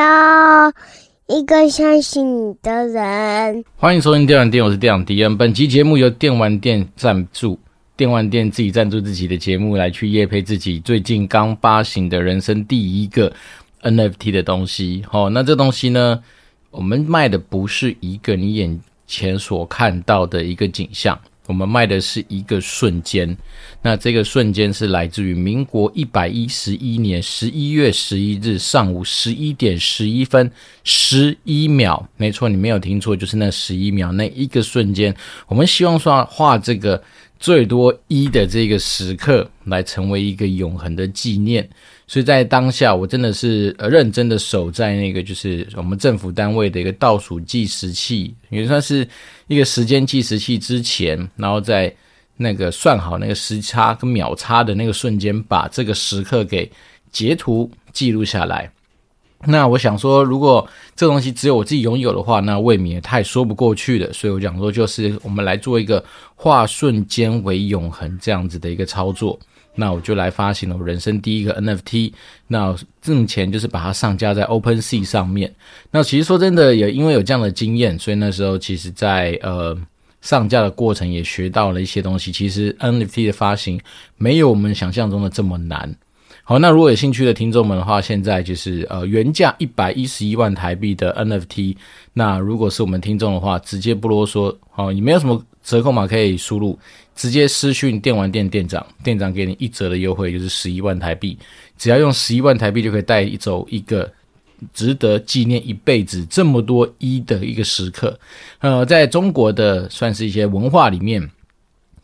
要一个相信你的人。欢迎收听电玩店，我是店长迪恩。本期节目由电玩店赞助，电玩店自己赞助自己的节目来去夜配自己最近刚发行的人生第一个 NFT 的东西。好，那这东西呢，我们卖的不是一个你眼前所看到的一个景象。我们卖的是一个瞬间，那这个瞬间是来自于民国一百一十一年十一月十一日上午十一点十一分十一秒，没错，你没有听错，就是那十一秒，那一个瞬间，我们希望说画这个最多一的这个时刻，来成为一个永恒的纪念。所以在当下，我真的是呃认真的守在那个就是我们政府单位的一个倒数计时器，也算是一个时间计时器之前，然后在那个算好那个时差跟秒差的那个瞬间，把这个时刻给截图记录下来。那我想说，如果这东西只有我自己拥有的话，那未免也太说不过去了。所以我讲说，就是我们来做一个化瞬间为永恒这样子的一个操作。那我就来发行了我人生第一个 NFT，那挣钱就是把它上架在 OpenSea 上面。那其实说真的，也因为有这样的经验，所以那时候其实在呃上架的过程也学到了一些东西。其实 NFT 的发行没有我们想象中的这么难。好，那如果有兴趣的听众们的话，现在就是呃原价一百一十一万台币的 NFT。那如果是我们听众的话，直接不啰嗦，好，你没有什么折扣码可以输入。直接私讯电玩店店长，店长给你一折的优惠，就是十一万台币。只要用十一万台币就可以带走一个值得纪念一辈子这么多一的一个时刻。呃，在中国的算是一些文化里面。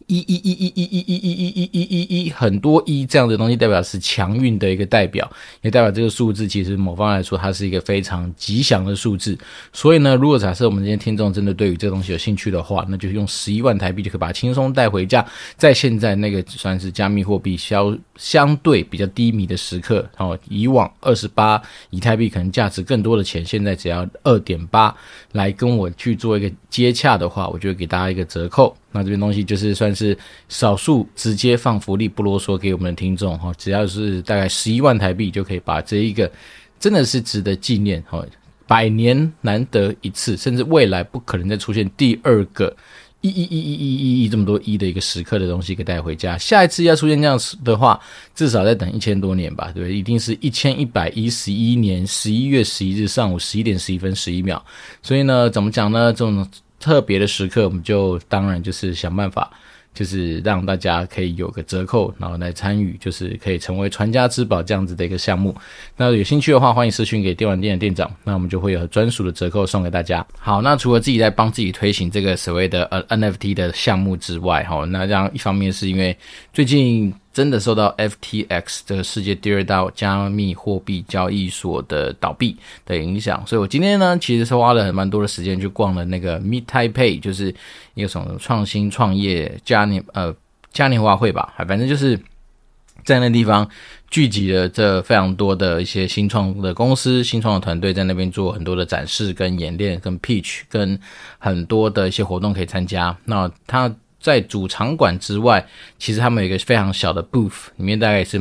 一一一一一一一一一一一一一很多一这样的东西，代表是强运的一个代表，也代表这个数字其实某方来说，它是一个非常吉祥的数字。所以呢，如果假设我们这些听众真的对于这个东西有兴趣的话，那就用十一万台币就可以把它轻松带回家。在现在那个算是加密货币相相对比较低迷的时刻，哦，以往二十八以太币可能价值更多的钱，现在只要二点八，来跟我去做一个接洽的话，我就会给大家一个折扣。那这边东西就是算是少数直接放福利，不啰嗦给我们的听众哈，只要是大概十一万台币就可以把这一个真的是值得纪念哈，百年难得一次，甚至未来不可能再出现第二个一一一一一一一这么多一的一个时刻的东西给带回家。下一次要出现这样的话，至少再等一千多年吧，对不对？一定是一千一百一十一年十一月十一日上午十一点十一分十一秒。所以呢，怎么讲呢？这种。特别的时刻，我们就当然就是想办法，就是让大家可以有个折扣，然后来参与，就是可以成为传家之宝这样子的一个项目。那有兴趣的话，欢迎私讯给电玩店的店长，那我们就会有专属的折扣送给大家。好，那除了自己在帮自己推行这个所谓的呃 NFT 的项目之外，哈，那这样一方面是因为最近。真的受到 FTX 这个世界第二大加密货币交易所的倒闭的影响，所以我今天呢，其实是花了蛮多的时间去逛了那个 Meet Taipei，就是一个什么创新创业嘉年呃嘉年华会吧，反正就是在那地方聚集了这非常多的一些新创的公司、新创的团队，在那边做很多的展示、跟演练、跟 pitch、跟很多的一些活动可以参加。那他。在主场馆之外，其实他们有一个非常小的 booth，里面大概是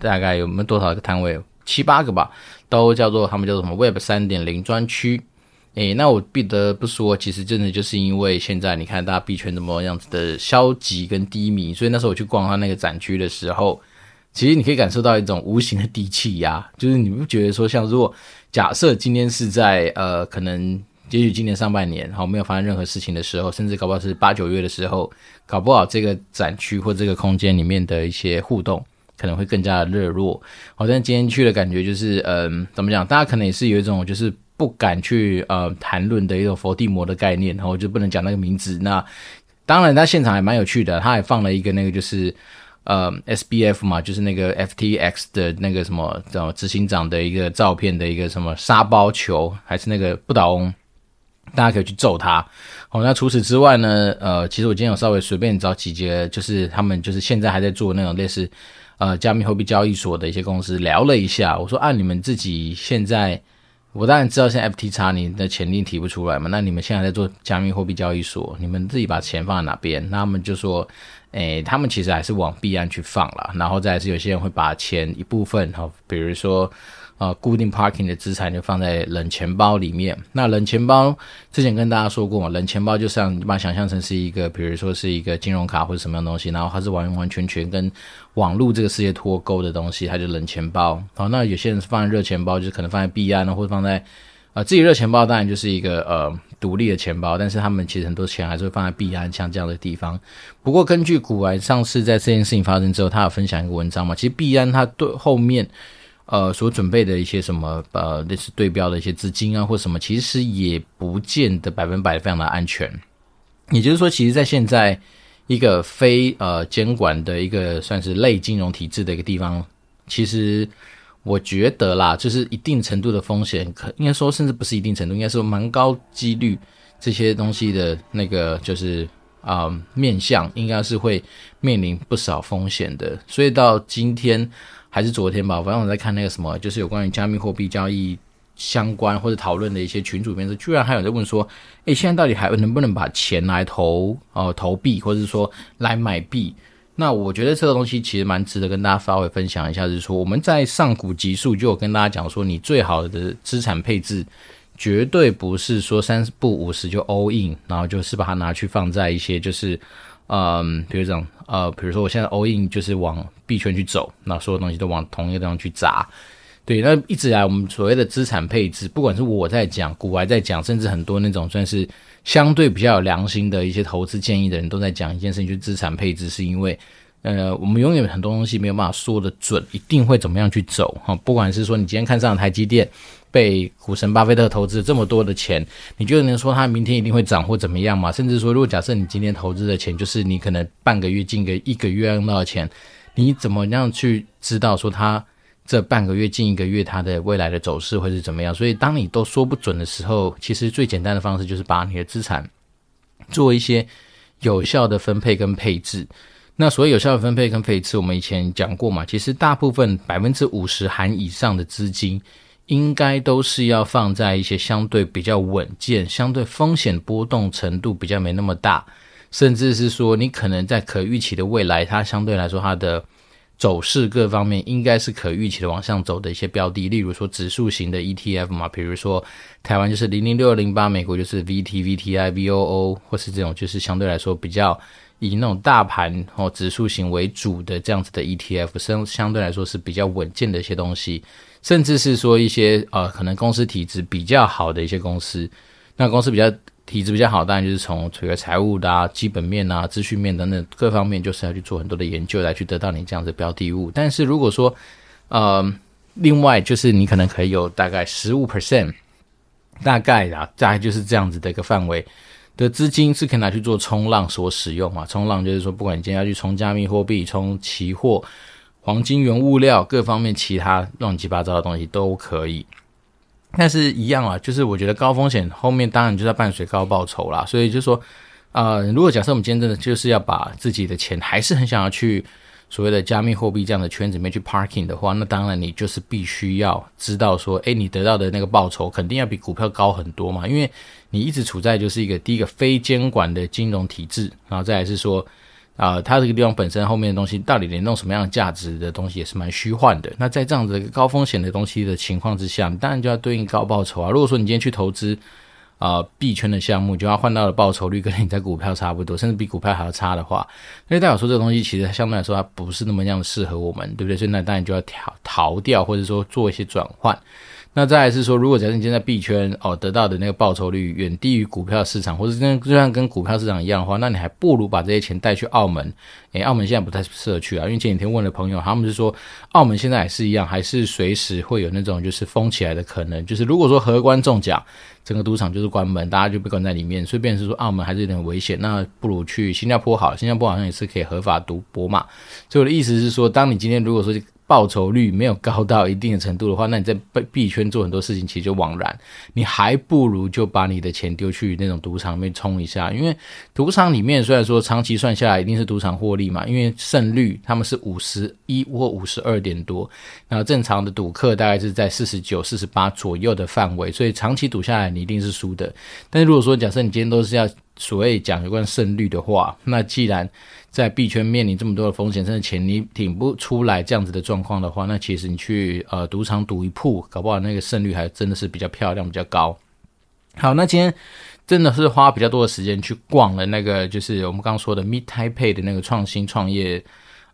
大概有没有多少个摊位？七八个吧，都叫做他们叫做什么 Web 三点零专区。诶，那我不得不说，其实真的就是因为现在你看大家币圈怎么样子的消极跟低迷，所以那时候我去逛他那个展区的时候，其实你可以感受到一种无形的低气压，就是你不觉得说，像如果假设今天是在呃可能。也许今年上半年，好没有发生任何事情的时候，甚至搞不好是八九月的时候，搞不好这个展区或这个空间里面的一些互动可能会更加的热络。好，但今天去的感觉就是，嗯，怎么讲？大家可能也是有一种就是不敢去呃谈论的一种佛地魔的概念，然后就不能讲那个名字。那当然，他现场还蛮有趣的，他还放了一个那个就是呃 SBF 嘛，就是那个 FTX 的那个什么叫执行长的一个照片的一个什么沙包球，还是那个不倒翁。大家可以去揍他。好，那除此之外呢？呃，其实我今天有稍微随便找几节，就是他们就是现在还在做那种类似呃加密货币交易所的一些公司聊了一下。我说按、啊、你们自己现在，我当然知道现在 FTX 你的钱定提不出来嘛。那你们现在在做加密货币交易所，你们自己把钱放在哪边？那他们就说，诶、他们其实还是往币安去放了，然后再是有些人会把钱一部分哈，比如说。呃，固定 parking 的资产就放在冷钱包里面。那冷钱包之前跟大家说过嘛，冷钱包就像你把它想象成是一个，比如说是一个金融卡或者什么样东西，然后它是完完全全跟网络这个世界脱钩的东西，它就冷钱包。好，那有些人放在热钱包，就是可能放在币安，或者放在呃自己热钱包，当然就是一个呃独立的钱包，但是他们其实很多钱还是会放在币安像这样的地方。不过根据股癌上次在这件事情发生之后，他有分享一个文章嘛，其实币安它对后面。呃，所准备的一些什么呃，类似对标的一些资金啊，或什么，其实也不见得百分百非常的安全。也就是说，其实，在现在一个非呃监管的一个算是类金融体制的一个地方，其实我觉得啦，就是一定程度的风险，可应该说甚至不是一定程度，应该说蛮高几率这些东西的那个就是啊、面向，应该是会面临不少风险的。所以到今天。还是昨天吧，反正我在看那个什么，就是有关于加密货币交易相关或者讨论的一些群组里面，是居然还有在问说，诶，现在到底还能不能把钱来投呃投币，或者说来买币？那我觉得这个东西其实蛮值得跟大家稍微分享一下，就是说我们在上古集数就有跟大家讲说，你最好的资产配置绝对不是说三十不五十就 all in，然后就是把它拿去放在一些就是。嗯，比如这样，呃，比如说我现在 all in 就是往币圈去走，那所有东西都往同一个地方去砸。对，那一直来我们所谓的资产配置，不管是我在讲，股还在讲，甚至很多那种算是相对比较有良心的一些投资建议的人都在讲一件事情，就是资产配置，是因为，呃，我们永远很多东西没有办法说得准，一定会怎么样去走哈。不管是说你今天看上了台积电。被股神巴菲特投资这么多的钱，你觉得能说他明天一定会涨或怎么样吗？甚至说，如果假设你今天投资的钱就是你可能半个月进个一个月用到的钱，你怎么样去知道说他这半个月进一个月它的未来的走势会是怎么样？所以当你都说不准的时候，其实最简单的方式就是把你的资产做一些有效的分配跟配置。那所谓有效的分配跟配置，我们以前讲过嘛，其实大部分百分之五十含以上的资金。应该都是要放在一些相对比较稳健、相对风险波动程度比较没那么大，甚至是说你可能在可预期的未来，它相对来说它的走势各方面应该是可预期的往上走的一些标的，例如说指数型的 ETF 嘛，比如说台湾就是零零六二零八，美国就是 VT、VTI、VOO，或是这种就是相对来说比较以那种大盘或指数型为主的这样子的 ETF，相相对来说是比较稳健的一些东西。甚至是说一些呃，可能公司体质比较好的一些公司，那公司比较体质比较好，当然就是从这个财务的啊、基本面啊、资讯面等等各方面，就是要去做很多的研究来去得到你这样子的标的物。但是如果说呃，另外就是你可能可以有大概十五 percent，大概啊，大概就是这样子的一个范围的资金是可以拿去做冲浪所使用嘛？冲浪就是说，不管你今天要去冲加密货币、冲期货。黄金、原物料各方面其他乱七八糟的东西都可以，但是一样啊，就是我觉得高风险后面当然就是要伴随高报酬啦。所以就说，呃，如果假设我们今天真的就是要把自己的钱还是很想要去所谓的加密货币这样的圈子里面去 parking 的话，那当然你就是必须要知道说，诶，你得到的那个报酬肯定要比股票高很多嘛，因为你一直处在就是一个第一个非监管的金融体制，然后再来是说。啊、它这个地方本身后面的东西到底联动什么样的价值的东西也是蛮虚幻的。那在这样子高风险的东西的情况之下，当然就要对应高报酬啊。如果说你今天去投资啊币圈的项目，就要换到的报酬率跟你在股票差不多，甚至比股票还要差的话，那代表说这个东西其实相对来说它不是那么样适合我们，对不对？所以那当然就要逃逃掉，或者说做一些转换。那再来是说，如果假设你现在币圈哦得到的那个报酬率远低于股票市场，或者跟就像跟股票市场一样的话，那你还不如把这些钱带去澳门。诶，澳门现在不太适合去啊，因为前几天问了朋友，他们是说澳门现在还是一样，还是随时会有那种就是封起来的可能。就是如果说荷官中奖，整个赌场就是关门，大家就被关在里面。所以变成是说澳门还是有点危险，那不如去新加坡好，新加坡好像也是可以合法赌博嘛。所以我的意思是说，当你今天如果说报酬率没有高到一定的程度的话，那你在币圈做很多事情其实就枉然。你还不如就把你的钱丢去那种赌场里面冲一下，因为赌场里面虽然说长期算下来一定是赌场获利嘛，因为胜率他们是五十一或五十二点多，然后正常的赌客大概是在四十九、四十八左右的范围，所以长期赌下来你一定是输的。但是如果说假设你今天都是要所谓讲有关胜率的话，那既然在币圈面临这么多的风险，甚至钱你挺不出来这样子的状况的话，那其实你去呃赌场赌一铺，搞不好那个胜率还真的是比较漂亮，比较高。好，那今天真的是花比较多的时间去逛了那个，就是我们刚刚说的 Meet Taipei 的那个创新创业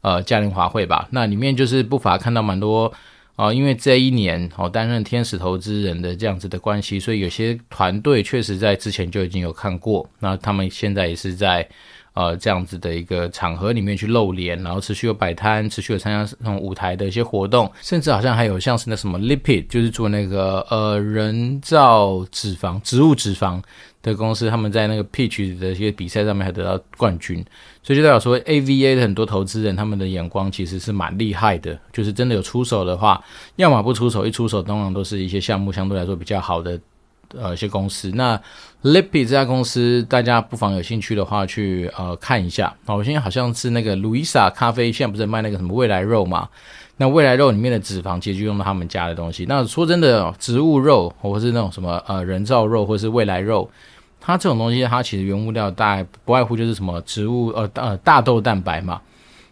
呃嘉年华会吧。那里面就是不乏看到蛮多。啊、哦，因为这一年哦担任天使投资人的这样子的关系，所以有些团队确实在之前就已经有看过。那他们现在也是在呃这样子的一个场合里面去露脸，然后持续有摆摊，持续有参加那种舞台的一些活动，甚至好像还有像是那什么 Lipid，就是做那个呃人造脂肪、植物脂肪。的公司，他们在那个 pitch 的一些比赛上面还得到冠军，所以就代表说，AVA 的很多投资人他们的眼光其实是蛮厉害的，就是真的有出手的话，要么不出手，一出手通常都是一些项目相对来说比较好的呃一些公司。那 Lipid 这家公司，大家不妨有兴趣的话去呃看一下。哦，我现在好像是那个 Luisa 咖啡，现在不是卖那个什么未来肉嘛？那未来肉里面的脂肪其实就用到他们家的东西。那说真的，植物肉或是那种什么呃人造肉或是未来肉，它这种东西它其实原物料大概不外乎就是什么植物呃呃大豆蛋白嘛。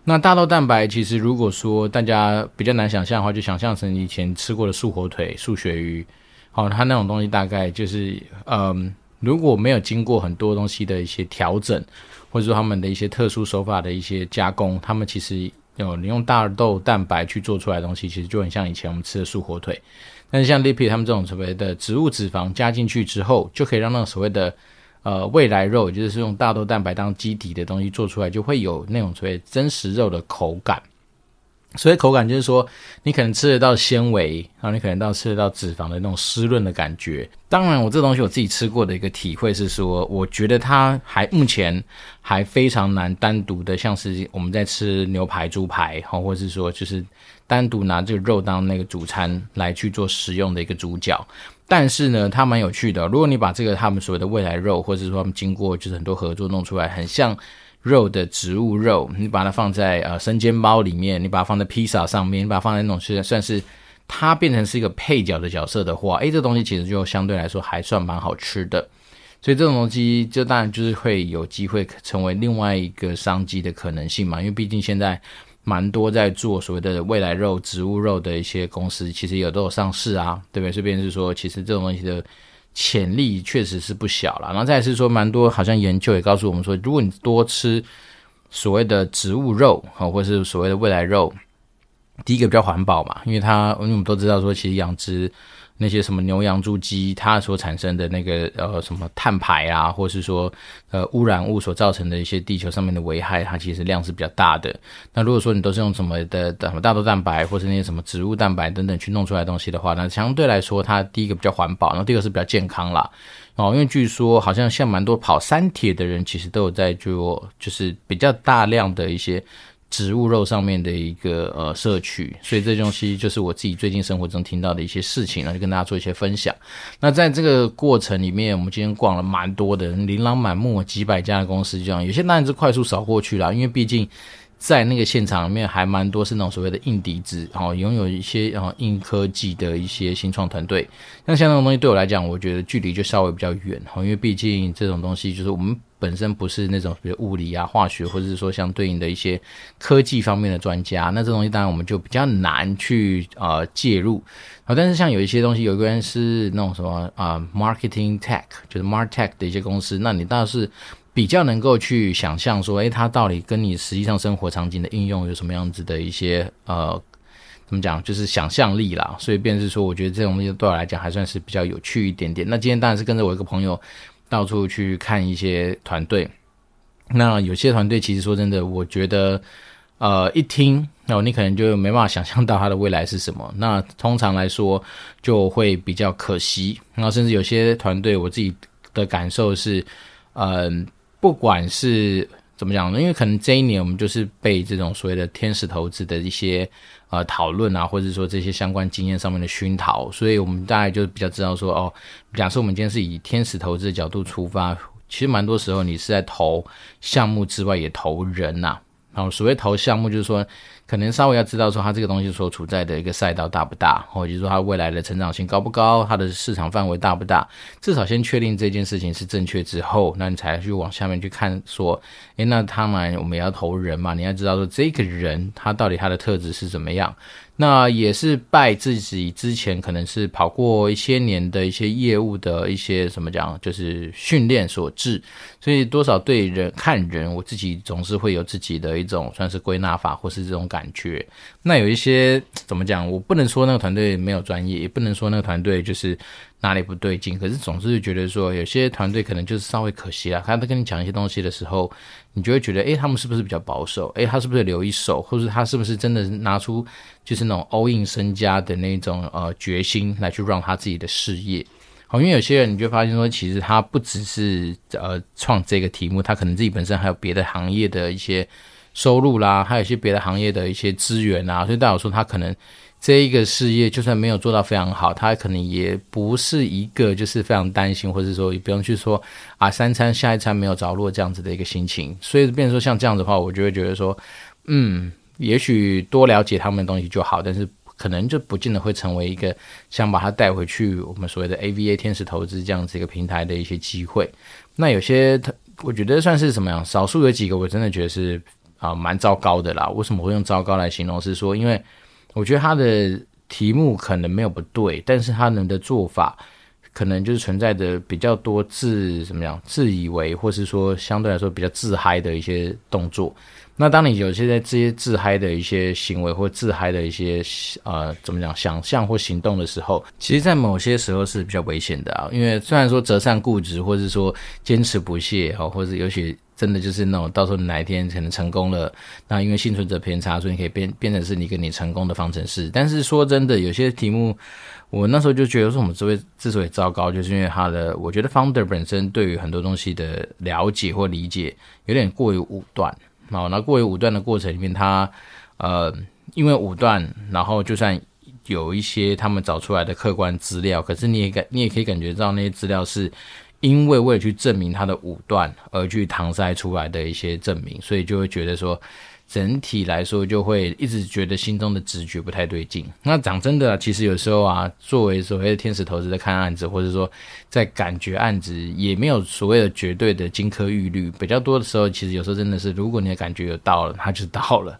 那大豆蛋白其实如果说大家比较难想象的话，就想象成以前吃过的素火腿、素鳕鱼，好，它那种东西大概就是嗯、如果没有经过很多东西的一些调整，或者说他们的一些特殊手法的一些加工，他们其实。有你用大豆蛋白去做出来的东西，其实就很像以前我们吃的素火腿。但是像 Lipi 他们这种所谓的植物脂肪加进去之后，就可以让那种所谓的呃未来肉，就是用大豆蛋白当基底的东西做出来，就会有那种所谓真实肉的口感。所以口感就是说，你可能吃得到纤维，然后你可能到吃得到脂肪的那种湿润的感觉。当然，我这东西我自己吃过的一个体会是说，我觉得它还目前还非常难单独的，像是我们在吃牛排、猪排，哈，或者是说就是单独拿这个肉当那个主餐来去做食用的一个主角。但是呢，它蛮有趣的。如果你把这个他们所谓的未来肉，或者是说他们经过就是很多合作弄出来，很像。肉的植物肉，你把它放在呃生煎包里面，你把它放在披萨上面，你把它放在那种是算是它变成是一个配角的角色的话，诶，这东西其实就相对来说还算蛮好吃的。所以这种东西就当然就是会有机会成为另外一个商机的可能性嘛，因为毕竟现在蛮多在做所谓的未来肉、植物肉的一些公司，其实也都有上市啊，对不对？这边是说，其实这种东西的。潜力确实是不小了，然后再是说，蛮多好像研究也告诉我们说，如果你多吃所谓的植物肉啊，或是所谓的未来肉，第一个比较环保嘛，因为它因为我们都知道说，其实养殖。那些什么牛羊猪鸡，它所产生的那个呃什么碳排啊，或是说呃污染物所造成的一些地球上面的危害，它其实量是比较大的。那如果说你都是用什么的什么大豆蛋白，或是那些什么植物蛋白等等去弄出来东西的话，那相对来说，它第一个比较环保，然后第二个是比较健康啦。哦，因为据说好像像蛮多跑三铁的人，其实都有在做，就是比较大量的一些。植物肉上面的一个呃摄取，所以这东西就是我自己最近生活中听到的一些事情，然后就跟大家做一些分享。那在这个过程里面，我们今天逛了蛮多的，琳琅满目，几百家的公司这样，有些当然是快速扫过去了，因为毕竟在那个现场里面还蛮多是那种所谓的硬底子，然后拥有一些然后硬科技的一些新创团队。那像那种东西对我来讲，我觉得距离就稍微比较远，因为毕竟这种东西就是我们。本身不是那种比如物理啊、化学，或者是说相对应的一些科技方面的专家，那这东西当然我们就比较难去呃介入啊。但是像有一些东西，有一个人是那种什么啊、marketing tech，就是 martech 的一些公司，那你倒是比较能够去想象说，诶，它到底跟你实际上生活场景的应用有什么样子的一些呃怎么讲，就是想象力啦。所以便是说，我觉得这种东西对我来讲还算是比较有趣一点点。那今天当然是跟着我一个朋友。到处去看一些团队，那有些团队其实说真的，我觉得，呃，一听，哦，你可能就没办法想象到它的未来是什么。那通常来说，就会比较可惜。然后甚至有些团队，我自己的感受是，嗯、不管是。怎么讲呢？因为可能这一年我们就是被这种所谓的天使投资的一些呃讨论啊，或者说这些相关经验上面的熏陶，所以我们大概就比较知道说，哦，假设我们今天是以天使投资的角度出发，其实蛮多时候你是在投项目之外也投人呐、啊。然后所谓投项目，就是说可能稍微要知道说，它这个东西所处在的一个赛道大不大，或者说它未来的成长性高不高，它的市场范围大不大。至少先确定这件事情是正确之后，那你才去往下面去看说，诶，那当然我们也要投人嘛，你要知道说这个人他到底他的特质是怎么样。那也是拜自己之前可能是跑过一些年的一些业务的一些什么讲，就是训练所致，所以多少对人看人，我自己总是会有自己的一种算是归纳法或是这种感觉。那有一些怎么讲，我不能说那个团队没有专业，也不能说那个团队就是。哪里不对劲？可是总是觉得说，有些团队可能就是稍微可惜啦。他在跟你讲一些东西的时候，你就会觉得，诶，他们是不是比较保守？诶，他是不是留一手？或者他是不是真的拿出就是那种 all in 身家的那种呃决心来去让他自己的事业？好，因为有些人你就发现说，其实他不只是呃创这个题目，他可能自己本身还有别的行业的一些收入啦，还有一些别的行业的一些资源啊，所以代表说他可能。这一个事业就算没有做到非常好，他可能也不是一个就是非常担心，或者说也不用去说啊三餐下一餐没有着落这样子的一个心情。所以，变成说像这样子的话，我就会觉得说，嗯，也许多了解他们的东西就好，但是可能就不见得会成为一个想把它带回去我们所谓的 AVA 天使投资这样子一个平台的一些机会。那有些我觉得算是怎么样，少数有几个我真的觉得是啊蛮糟糕的啦。为什么会用糟糕来形容？是说因为。我觉得他的题目可能没有不对，但是他们的做法可能就是存在着比较多自怎么样自以为，或是说相对来说比较自嗨的一些动作。那当你有些在这些自嗨的一些行为或自嗨的一些呃怎么讲想象或行动的时候，其实，在某些时候是比较危险的啊。因为虽然说择善固执，或是说坚持不懈，哈，或者有些。真的就是那种，到时候哪一天可能成功了，那因为幸存者偏差，所以你可以变变成是你跟你成功的方程式。但是说真的，有些题目，我那时候就觉得说，我们之所以之所以糟糕，就是因为他的，我觉得 founder 本身对于很多东西的了解或理解有点过于武断。好，那过于武断的过程里面，他呃，因为武断，然后就算有一些他们找出来的客观资料，可是你也感你也可以感觉到那些资料是。因为为了去证明他的武断而去搪塞出来的一些证明，所以就会觉得说，整体来说就会一直觉得心中的直觉不太对劲。那讲真的，其实有时候啊，作为所谓的天使投资在看案子，或者说在感觉案子，也没有所谓的绝对的金科玉律。比较多的时候，其实有时候真的是，如果你的感觉有到了，它就到了。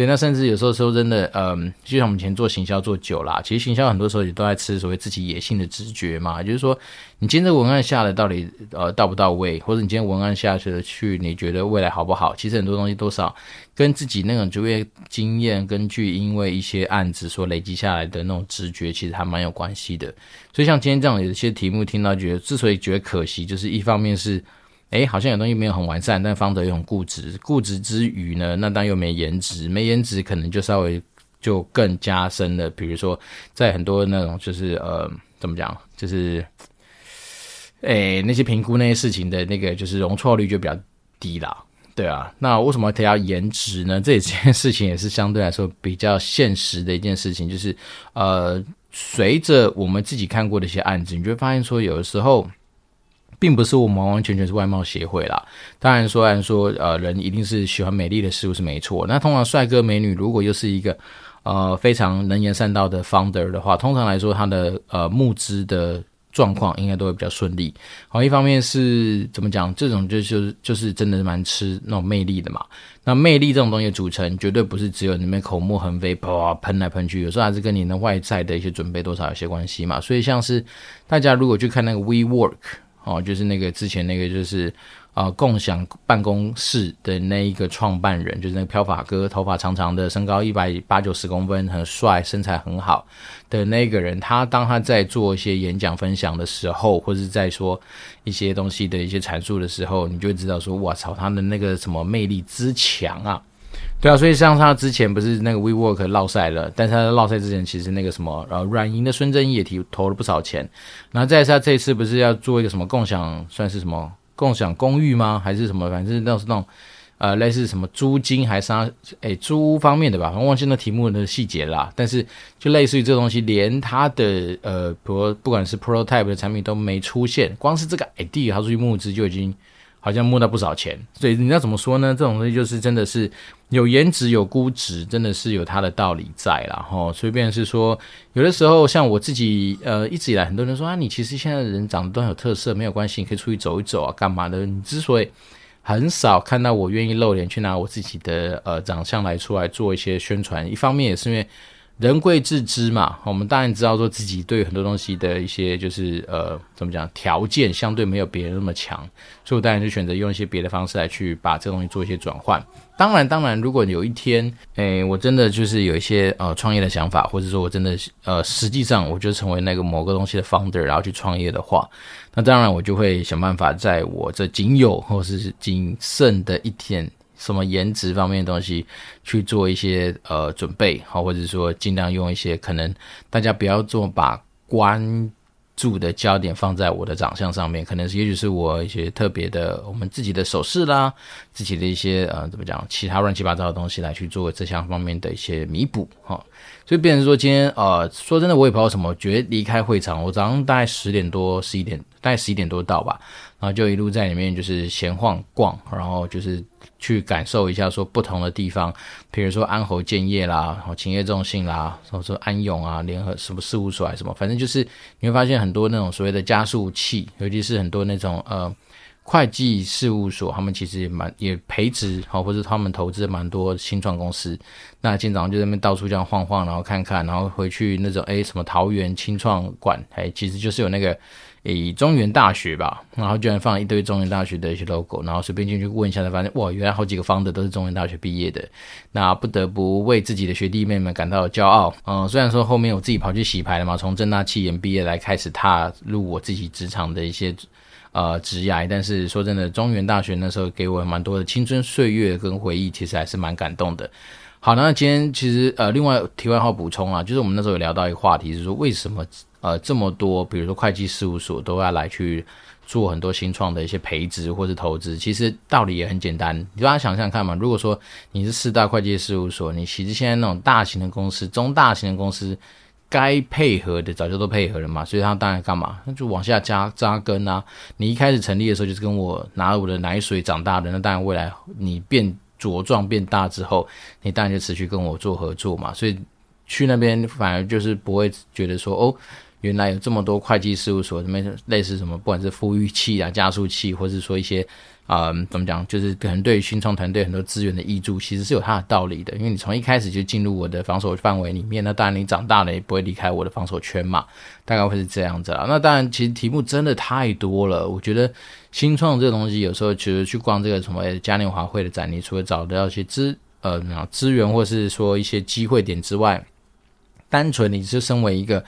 对，那甚至有时候说真的，嗯，就像我们以前做行销做久了，其实行销很多时候也都在吃所谓自己野性的直觉嘛，就是说，你今天这个文案下的到底呃到不到位，或者你今天文案下去的去，你觉得未来好不好？其实很多东西多少跟自己那种就业经验，根据因为一些案子所累积下来的那种直觉，其实还蛮有关系的。所以像今天这样有一些题目听到，觉得之所以觉得可惜，就是一方面是。诶，好像有东西没有很完善，但方德又很固执，固执之余呢，那当然又没颜值，没颜值可能就稍微就更加深了。比如说，在很多那种就是呃，怎么讲，就是诶那些评估那些事情的那个就是容错率就比较低啦，对啊。那为什么提到颜值呢？这件事情也是相对来说比较现实的一件事情，就是呃，随着我们自己看过的一些案子，你就会发现说，有的时候。并不是我们完完全全是外貌协会啦。当然说，然说，呃，人一定是喜欢美丽的事物是没错。那通常帅哥美女如果又是一个呃非常能言善道的 founder 的话，通常来说他的呃募资的状况应该都会比较顺利。好，一方面是怎么讲，这种就就是就是真的蛮吃那种魅力的嘛。那魅力这种东西组成绝对不是只有你们口沫横飞，啪喷来喷去，有时候还是跟你的外在的一些准备多少有些关系嘛。所以像是大家如果去看那个 WeWork。哦，就是那个之前那个就是啊、呃，共享办公室的那一个创办人，就是那个飘发哥，头发长长的，身高一百八九十公分，很帅，身材很好的那个人。他当他在做一些演讲分享的时候，或是在说一些东西的一些阐述的时候，你就知道说，哇操，他的那个什么魅力之强啊！对啊，所以像他之前不是那个 WeWork 落赛了，但是他在落赛之前，其实那个什么，然后软银的孙正义也提投了不少钱，然后再是他这次不是要做一个什么共享，算是什么共享公寓吗？还是什么？反正那是那种呃类似什么租金还是诶、欸、租屋方面的吧，我忘记那题目的细节啦。但是就类似于这东西，连他的呃，比如不管是 prototype 的产品都没出现，光是这个 idea 他出去募资就已经。好像摸到不少钱。所以你要怎么说呢？这种东西就是真的是有颜值有估值，真的是有它的道理在啦。吼。所以变成是说，有的时候像我自己，呃，一直以来很多人说啊，你其实现在的人长得都很有特色，没有关系，你可以出去走一走啊，干嘛的？你之所以很少看到我愿意露脸去拿我自己的呃长相来出来做一些宣传，一方面也是因为。人贵自知嘛，我们当然知道说自己对很多东西的一些就是呃怎么讲条件相对没有别人那么强，所以我当然就选择用一些别的方式来去把这个东西做一些转换。当然，当然，如果有一天，诶，我真的就是有一些呃创业的想法，或者说我真的呃实际上我就成为那个某个东西的 founder，然后去创业的话，那当然我就会想办法在我这仅有或是仅剩的一天。什么颜值方面的东西去做一些呃准备，好，或者说尽量用一些可能大家不要做把关注的焦点放在我的长相上面，可能是也许是我一些特别的我们自己的手势啦，自己的一些呃怎么讲其他乱七八糟的东西来去做这项方面的一些弥补哈。所以变成说今天呃说真的我也不知道什么，我觉得离开会场，我早上大概十点多十一点大概十一点多到吧，然后就一路在里面就是闲晃逛，然后就是。去感受一下，说不同的地方，比如说安侯建业啦，然后勤业众信啦，或者说安永啊，联合什么事务所还是什么，反正就是你会发现很多那种所谓的加速器，尤其是很多那种呃会计事务所，他们其实也蛮也培植好，或者他们投资蛮多新创公司。那今天早上就在那边到处这样晃晃，然后看看，然后回去那种诶什么桃园青创馆，哎，其实就是有那个。以中原大学吧，然后居然放一堆中原大学的一些 logo，然后随便进去问一下，才发现哇，原来好几个方的都是中原大学毕业的，那不得不为自己的学弟妹们感到骄傲。嗯，虽然说后面我自己跑去洗牌了嘛，从正大企研毕业来开始踏入我自己职场的一些呃职涯，但是说真的，中原大学那时候给我蛮多的青春岁月跟回忆，其实还是蛮感动的。好，那今天其实呃，另外题外话补充啊，就是我们那时候有聊到一个话题，是说为什么。呃，这么多，比如说会计事务所都要来去做很多新创的一些培植或是投资，其实道理也很简单，你大家想想看嘛。如果说你是四大会计事务所，你其实现在那种大型的公司、中大型的公司，该配合的早就都配合了嘛，所以他当然干嘛，那就往下加扎根啊。你一开始成立的时候就是跟我拿我的奶水长大的，那当然未来你变茁壮变大之后，你当然就持续跟我做合作嘛。所以去那边反而就是不会觉得说哦。原来有这么多会计事务所，什么类似什么，不管是富裕器啊、加速器，或是说一些，啊、怎么讲，就是可能对于新创团队很多资源的挹注，其实是有它的道理的。因为你从一开始就进入我的防守范围里面，那当然你长大了也不会离开我的防守圈嘛，大概会是这样子啦。那当然，其实题目真的太多了。我觉得新创这个东西，有时候其实去逛这个什么嘉年华会的展，你除了找得到一些资呃资源，或是说一些机会点之外，单纯你是身为一个。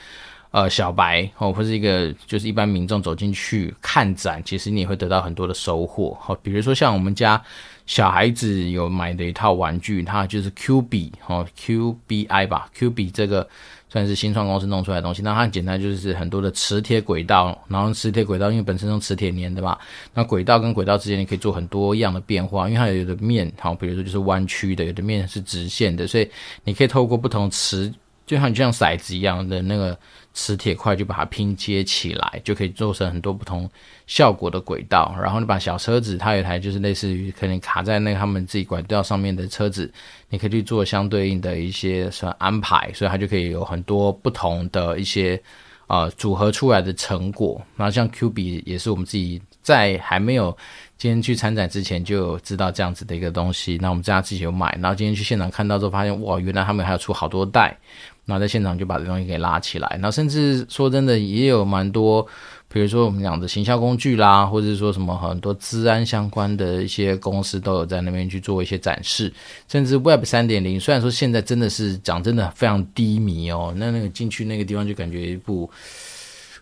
呃，小白哦，或是一个就是一般民众走进去看展，其实你也会得到很多的收获。好，比如说像我们家小孩子有买的一套玩具，它就是 Q 比哦，QBI 吧，Q 比这个算是新创公司弄出来的东西。那它很简单，就是很多的磁铁轨道，然后磁铁轨道因为本身用磁铁粘的嘛，那轨道跟轨道之间你可以做很多样的变化，因为它有的面好，比如说就是弯曲的，有的面是直线的，所以你可以透过不同磁，就像就像骰子一样的那个。磁铁块就把它拼接起来，就可以做成很多不同效果的轨道。然后你把小车子，它有一台就是类似于可能卡在那个他们自己管道上面的车子，你可以去做相对应的一些什么安排，所以它就可以有很多不同的一些呃组合出来的成果。然后像 Q 比也是我们自己在还没有今天去参展之前就知道这样子的一个东西，那我们家自己有买，然后今天去现场看到之后发现哇，原来他们还要出好多代。那在现场就把这东西给拉起来，然后甚至说真的也有蛮多，比如说我们讲的行销工具啦，或者说什么很多资安相关的一些公司都有在那边去做一些展示，甚至 Web 三点零，虽然说现在真的是讲真的非常低迷哦，那那个进去那个地方就感觉一部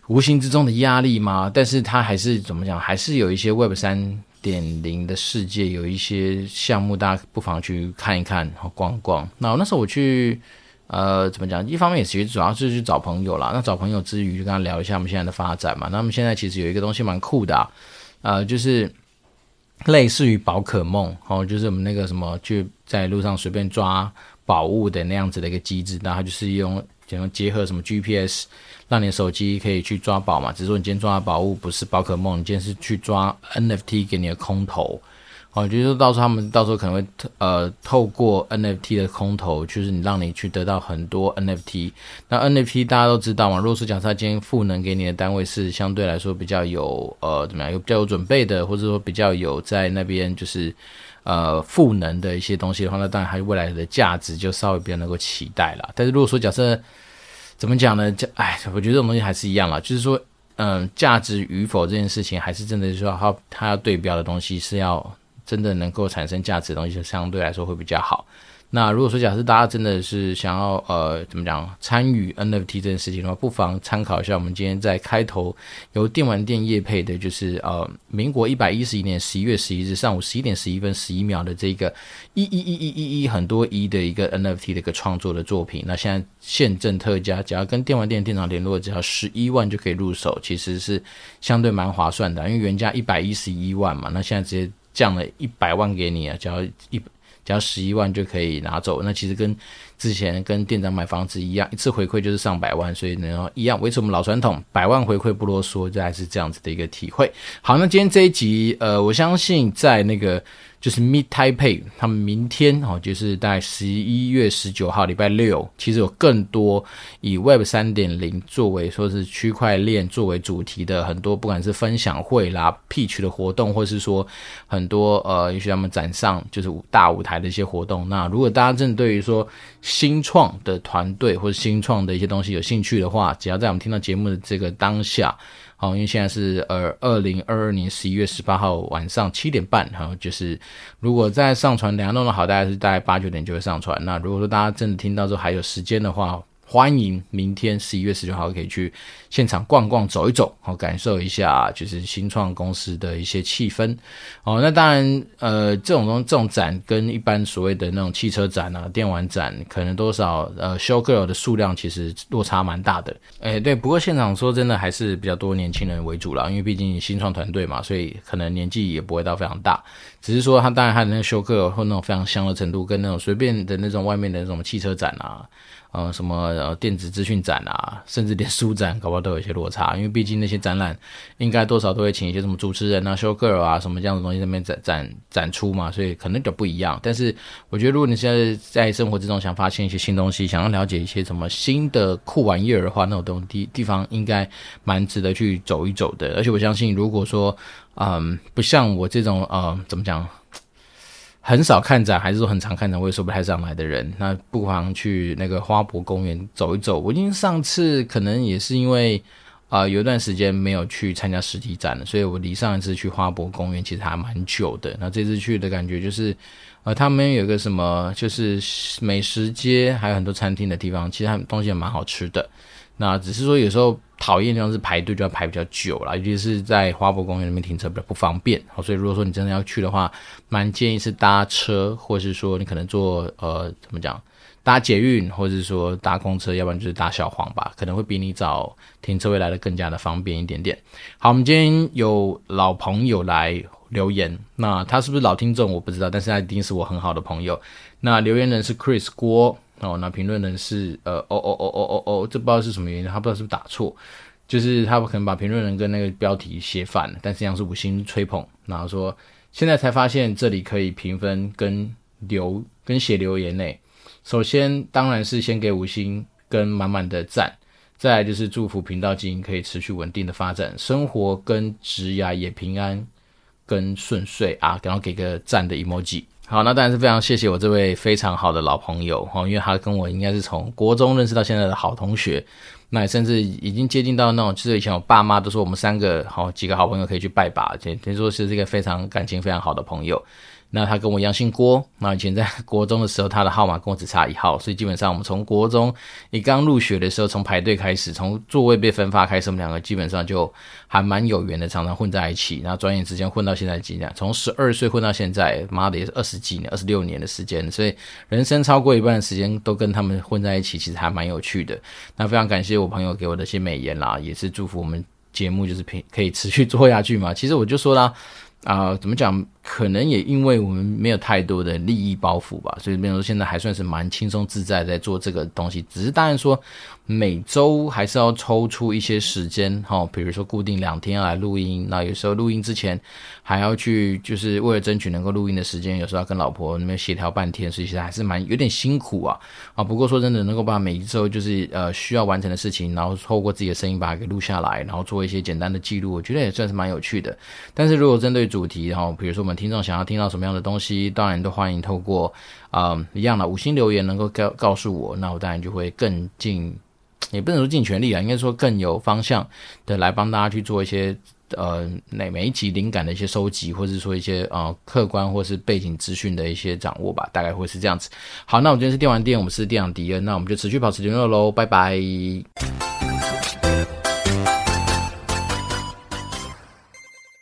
无形之中的压力嘛，但是它还是怎么讲，还是有一些 Web 三点零的世界有一些项目，大家不妨去看一看，然后逛逛。那那时候我去。呃，怎么讲？一方面也其实主要是去找朋友啦。那找朋友之余，就跟他聊一下我们现在的发展嘛。那么现在其实有一个东西蛮酷的啊，呃，就是类似于宝可梦哦，就是我们那个什么，就在路上随便抓宝物的那样子的一个机制。然后就是用，结合什么 GPS，让你手机可以去抓宝嘛。只是说你今天抓的宝物不是宝可梦，你今天是去抓 NFT 给你的空投。哦，就是说到时候他们到时候可能会呃透过 NFT 的空投，就是你让你去得到很多 NFT。那 NFT 大家都知道嘛，如果是假设今天赋能给你的单位是相对来说比较有呃怎么样，有比较有准备的，或者说比较有在那边就是呃赋能的一些东西的话，那当然它未来的价值就稍微比较能够期待了。但是如果说假设怎么讲呢？这哎，我觉得这种东西还是一样啦，就是说嗯，价值与否这件事情，还是真的是说它它要对标的东西是要。真的能够产生价值的东西，就相对来说会比较好。那如果说假设大家真的是想要呃怎么讲参与 NFT 这件事情的话，不妨参考一下我们今天在开头由电玩店业配的，就是呃民国一百一十一年十一月十一日上午十一点十一分十一秒的这个一一一一一一很多一的一个 NFT 的一个创作的作品。那现在现正特价，只要跟电玩店店长联络，只要十一万就可以入手，其实是相对蛮划算的，因为原价一百一十一万嘛，那现在直接。降了一百万给你啊，只要一只要十一万就可以拿走。那其实跟之前跟店长买房子一样，一次回馈就是上百万，所以呢一样维持我们老传统，百万回馈不啰嗦，这还是这样子的一个体会。好，那今天这一集，呃，我相信在那个。就是 Meet Taipei，他们明天哦，就是在十一月十九号礼拜六，其实有更多以 Web 三点零作为说是区块链作为主题的很多，不管是分享会啦、Pitch 的活动，或是说很多呃，也许他们展上就是大舞台的一些活动。那如果大家真的对于说新创的团队或者新创的一些东西有兴趣的话，只要在我们听到节目的这个当下。好，因为现在是呃二零二二年十一月十八号晚上七点半，好，就是如果在上传两样弄得好，大概是大概八九点就会上传。那如果说大家真的听到之后还有时间的话，欢迎明天十一月十九号可以去现场逛逛、走一走，好感受一下就是新创公司的一些气氛。哦，那当然，呃，这种东这种展跟一般所谓的那种汽车展啊、电玩展，可能多少呃，show girl 的数量其实落差蛮大的。哎，对，不过现场说真的还是比较多年轻人为主啦，因为毕竟新创团队嘛，所以可能年纪也不会到非常大。只是说他当然他的那个 show girl 或那种非常香的程度，跟那种随便的那种外面的那种汽车展啊。呃，什么呃电子资讯展啊，甚至连书展，搞不好都有一些落差。因为毕竟那些展览，应该多少都会请一些什么主持人啊、show girl 啊什么这样的东西在那边展展展出嘛，所以可能就不一样。但是我觉得，如果你现在在生活之中想发现一些新东西，想要了解一些什么新的酷玩意儿的话，那种东地地方应该蛮值得去走一走的。而且我相信，如果说嗯，不像我这种呃，怎么讲？很少看展，还是说很常看展，我也说不太上来的人，那不妨去那个花博公园走一走。我因为上次可能也是因为啊、有一段时间没有去参加实体展了，所以我离上一次去花博公园其实还蛮久的。那这次去的感觉就是，呃，他们有一个什么，就是美食街，还有很多餐厅的地方，其实他东西也蛮好吃的。那只是说有时候讨厌这样子排队就要排比较久了，尤其是在花博公园那边停车比较不方便。好，所以如果说你真的要去的话，蛮建议是搭车，或是说你可能坐呃怎么讲，搭捷运，或者是说搭公车，要不然就是搭小黄吧，可能会比你找停车位来的更加的方便一点点。好，我们今天有老朋友来留言，那他是不是老听众我不知道，但是他一定是我很好的朋友。那留言人是 Chris 郭。哦，那评论人是呃，哦哦哦哦哦哦，这不知道是什么原因，他不知道是不是打错，就是他可能把评论人跟那个标题写反了，但实际上是五星吹捧，然后说现在才发现这里可以评分跟留跟写留言呢。首先当然是先给五星跟满满的赞，再来就是祝福频道经营可以持续稳定的发展，生活跟职涯也平安跟顺遂啊，然后给个赞的 emoji。好，那当然是非常谢谢我这位非常好的老朋友哈，因为他跟我应该是从国中认识到现在的好同学，那甚至已经接近到那种，就是以前我爸妈都说我们三个好几个好朋友可以去拜把，听听说是这个非常感情非常好的朋友。那他跟我一样姓郭，那以前在国中的时候，他的号码跟我只差一号，所以基本上我们从国中你刚入学的时候，从排队开始，从座位被分发开始，我们两个基本上就还蛮有缘的，常常混在一起。然后转眼之间混到现在几年，从十二岁混到现在，妈的也是二十几年、二十六年的时间，所以人生超过一半的时间都跟他们混在一起，其实还蛮有趣的。那非常感谢我朋友给我的一些美言啦，也是祝福我们节目就是可以持续做下去嘛。其实我就说啦。啊、怎么讲？可能也因为我们没有太多的利益包袱吧，所以比如说现在还算是蛮轻松自在在做这个东西。只是当然说每周还是要抽出一些时间哈，比如说固定两天来录音。那有时候录音之前还要去，就是为了争取能够录音的时间，有时候要跟老婆那边协调半天，所以其实还是蛮有点辛苦啊啊。不过说真的，能够把每一周就是呃需要完成的事情，然后透过自己的声音把它给录下来，然后做一些简单的记录，我觉得也算是蛮有趣的。但是如果针对主题然后，比如说我们。听众想要听到什么样的东西，当然都欢迎透过啊、一样的五星留言能够告告诉我，那我当然就会更尽，也不能说尽全力啊，应该说更有方向的来帮大家去做一些呃每每一集灵感的一些收集，或者说一些呃客观或是背景资讯的一些掌握吧，大概会是这样子。好，那我们今天是电玩店，我们是电养迪恩，那我们就持续保持联络喽，拜拜。